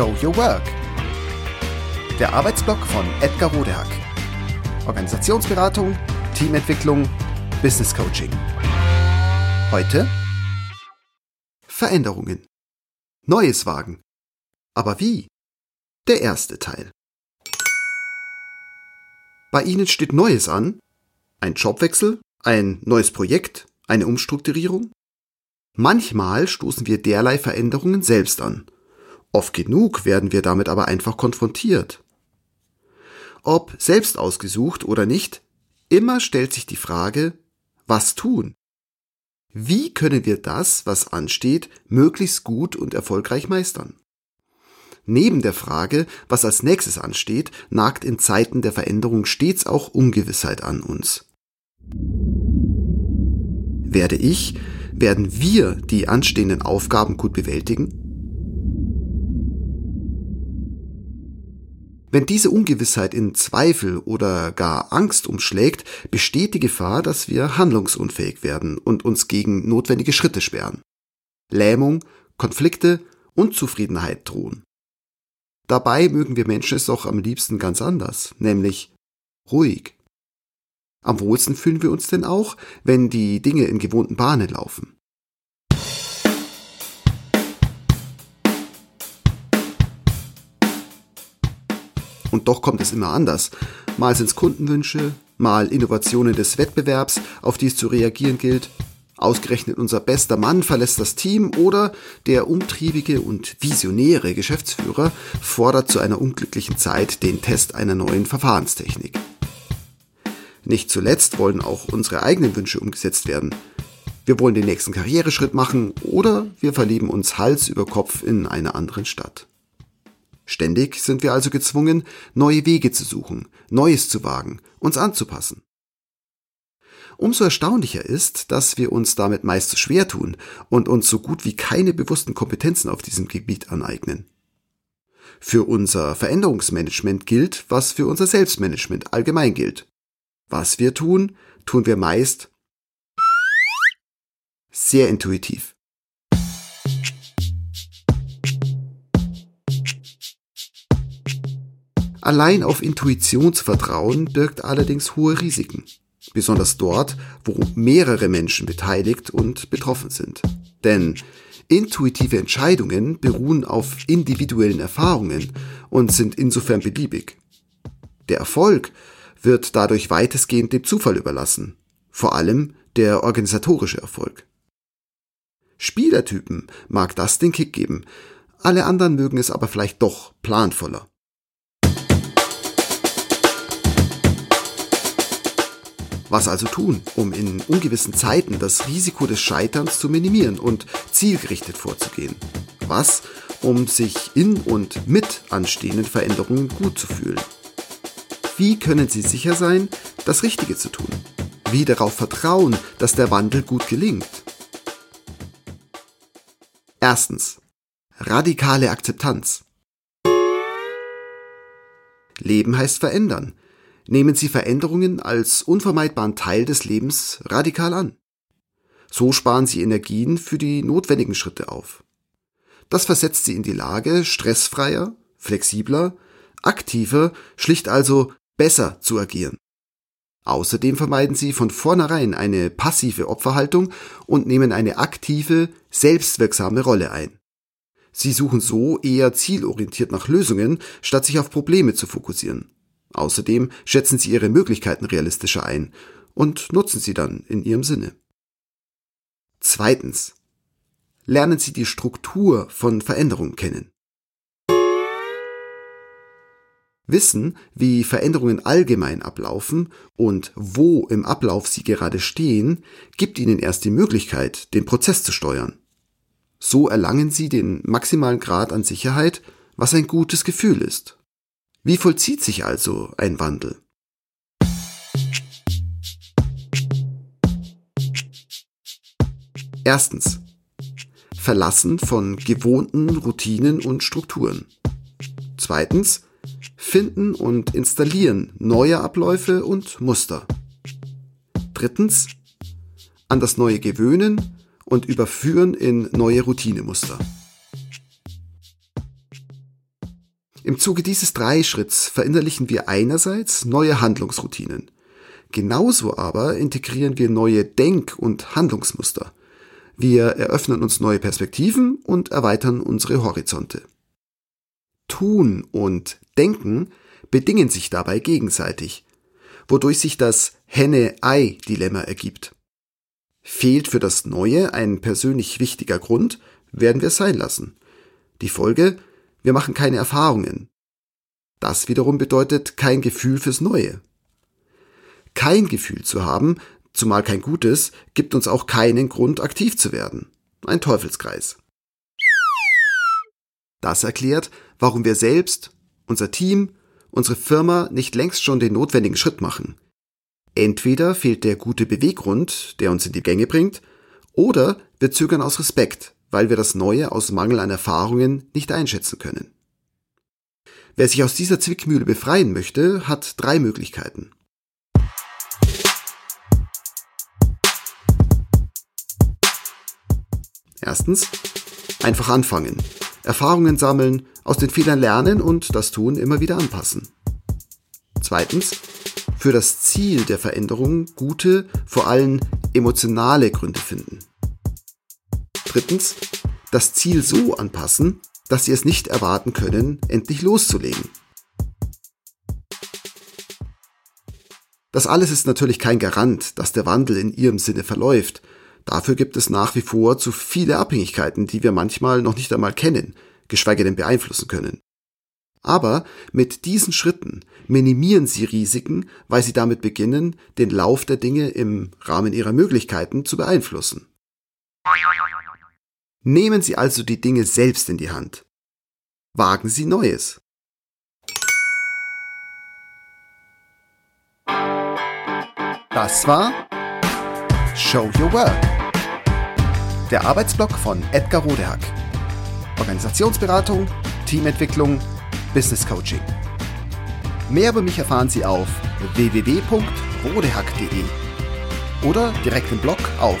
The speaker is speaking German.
Show Your Work. Der Arbeitsblock von Edgar Rodehack. Organisationsberatung, Teamentwicklung, Business Coaching. Heute Veränderungen. Neues wagen. Aber wie? Der erste Teil. Bei Ihnen steht Neues an? Ein Jobwechsel? Ein neues Projekt? Eine Umstrukturierung? Manchmal stoßen wir derlei Veränderungen selbst an. Oft genug werden wir damit aber einfach konfrontiert. Ob selbst ausgesucht oder nicht, immer stellt sich die Frage, was tun? Wie können wir das, was ansteht, möglichst gut und erfolgreich meistern? Neben der Frage, was als nächstes ansteht, nagt in Zeiten der Veränderung stets auch Ungewissheit an uns. Werde ich, werden wir die anstehenden Aufgaben gut bewältigen? Wenn diese Ungewissheit in Zweifel oder gar Angst umschlägt, besteht die Gefahr, dass wir handlungsunfähig werden und uns gegen notwendige Schritte sperren. Lähmung, Konflikte, Unzufriedenheit drohen. Dabei mögen wir Menschen es doch am liebsten ganz anders, nämlich ruhig. Am wohlsten fühlen wir uns denn auch, wenn die Dinge in gewohnten Bahnen laufen. Und doch kommt es immer anders. Mal sind es Kundenwünsche, mal Innovationen des Wettbewerbs, auf die es zu reagieren gilt. Ausgerechnet unser bester Mann verlässt das Team oder der umtriebige und visionäre Geschäftsführer fordert zu einer unglücklichen Zeit den Test einer neuen Verfahrenstechnik. Nicht zuletzt wollen auch unsere eigenen Wünsche umgesetzt werden. Wir wollen den nächsten Karriereschritt machen oder wir verlieben uns Hals über Kopf in einer anderen Stadt. Ständig sind wir also gezwungen, neue Wege zu suchen, Neues zu wagen, uns anzupassen. Umso erstaunlicher ist, dass wir uns damit meist zu schwer tun und uns so gut wie keine bewussten Kompetenzen auf diesem Gebiet aneignen. Für unser Veränderungsmanagement gilt, was für unser Selbstmanagement allgemein gilt. Was wir tun, tun wir meist sehr intuitiv. Allein auf Intuition zu vertrauen birgt allerdings hohe Risiken. Besonders dort, wo mehrere Menschen beteiligt und betroffen sind. Denn intuitive Entscheidungen beruhen auf individuellen Erfahrungen und sind insofern beliebig. Der Erfolg wird dadurch weitestgehend dem Zufall überlassen. Vor allem der organisatorische Erfolg. Spielertypen mag das den Kick geben, alle anderen mögen es aber vielleicht doch planvoller. Was also tun, um in ungewissen Zeiten das Risiko des Scheiterns zu minimieren und zielgerichtet vorzugehen? Was, um sich in und mit anstehenden Veränderungen gut zu fühlen? Wie können Sie sicher sein, das Richtige zu tun? Wie darauf vertrauen, dass der Wandel gut gelingt? Erstens. Radikale Akzeptanz. Leben heißt verändern nehmen sie Veränderungen als unvermeidbaren Teil des Lebens radikal an. So sparen sie Energien für die notwendigen Schritte auf. Das versetzt sie in die Lage, stressfreier, flexibler, aktiver, schlicht also besser zu agieren. Außerdem vermeiden sie von vornherein eine passive Opferhaltung und nehmen eine aktive, selbstwirksame Rolle ein. Sie suchen so eher zielorientiert nach Lösungen, statt sich auf Probleme zu fokussieren. Außerdem schätzen sie ihre Möglichkeiten realistischer ein und nutzen sie dann in ihrem Sinne. Zweitens. Lernen Sie die Struktur von Veränderungen kennen. Wissen, wie Veränderungen allgemein ablaufen und wo im Ablauf sie gerade stehen, gibt Ihnen erst die Möglichkeit, den Prozess zu steuern. So erlangen Sie den maximalen Grad an Sicherheit, was ein gutes Gefühl ist. Wie vollzieht sich also ein Wandel? Erstens. Verlassen von gewohnten Routinen und Strukturen. Zweitens. Finden und installieren neue Abläufe und Muster. Drittens. An das Neue gewöhnen und überführen in neue Routinemuster. Im Zuge dieses Dreischritts verinnerlichen wir einerseits neue Handlungsroutinen. Genauso aber integrieren wir neue Denk- und Handlungsmuster. Wir eröffnen uns neue Perspektiven und erweitern unsere Horizonte. Tun und Denken bedingen sich dabei gegenseitig, wodurch sich das Henne-Ei-Dilemma ergibt. Fehlt für das Neue ein persönlich wichtiger Grund, werden wir es sein lassen. Die Folge, wir machen keine Erfahrungen. Das wiederum bedeutet kein Gefühl fürs Neue. Kein Gefühl zu haben, zumal kein gutes, gibt uns auch keinen Grund, aktiv zu werden. Ein Teufelskreis. Das erklärt, warum wir selbst, unser Team, unsere Firma nicht längst schon den notwendigen Schritt machen. Entweder fehlt der gute Beweggrund, der uns in die Gänge bringt, oder wir zögern aus Respekt, weil wir das Neue aus Mangel an Erfahrungen nicht einschätzen können. Wer sich aus dieser Zwickmühle befreien möchte, hat drei Möglichkeiten. Erstens, einfach anfangen, Erfahrungen sammeln, aus den Fehlern lernen und das Tun immer wieder anpassen. Zweitens, für das Ziel der Veränderung gute, vor allem emotionale Gründe finden. Drittens, das Ziel so anpassen, dass Sie es nicht erwarten können, endlich loszulegen. Das alles ist natürlich kein Garant, dass der Wandel in Ihrem Sinne verläuft. Dafür gibt es nach wie vor zu viele Abhängigkeiten, die wir manchmal noch nicht einmal kennen, geschweige denn beeinflussen können. Aber mit diesen Schritten minimieren Sie Risiken, weil Sie damit beginnen, den Lauf der Dinge im Rahmen Ihrer Möglichkeiten zu beeinflussen. Nehmen Sie also die Dinge selbst in die Hand. Wagen Sie Neues. Das war Show Your Work. Der Arbeitsblock von Edgar Rodehack. Organisationsberatung, Teamentwicklung, Business Coaching. Mehr über mich erfahren Sie auf www.rodehack.de oder direkt im Blog auf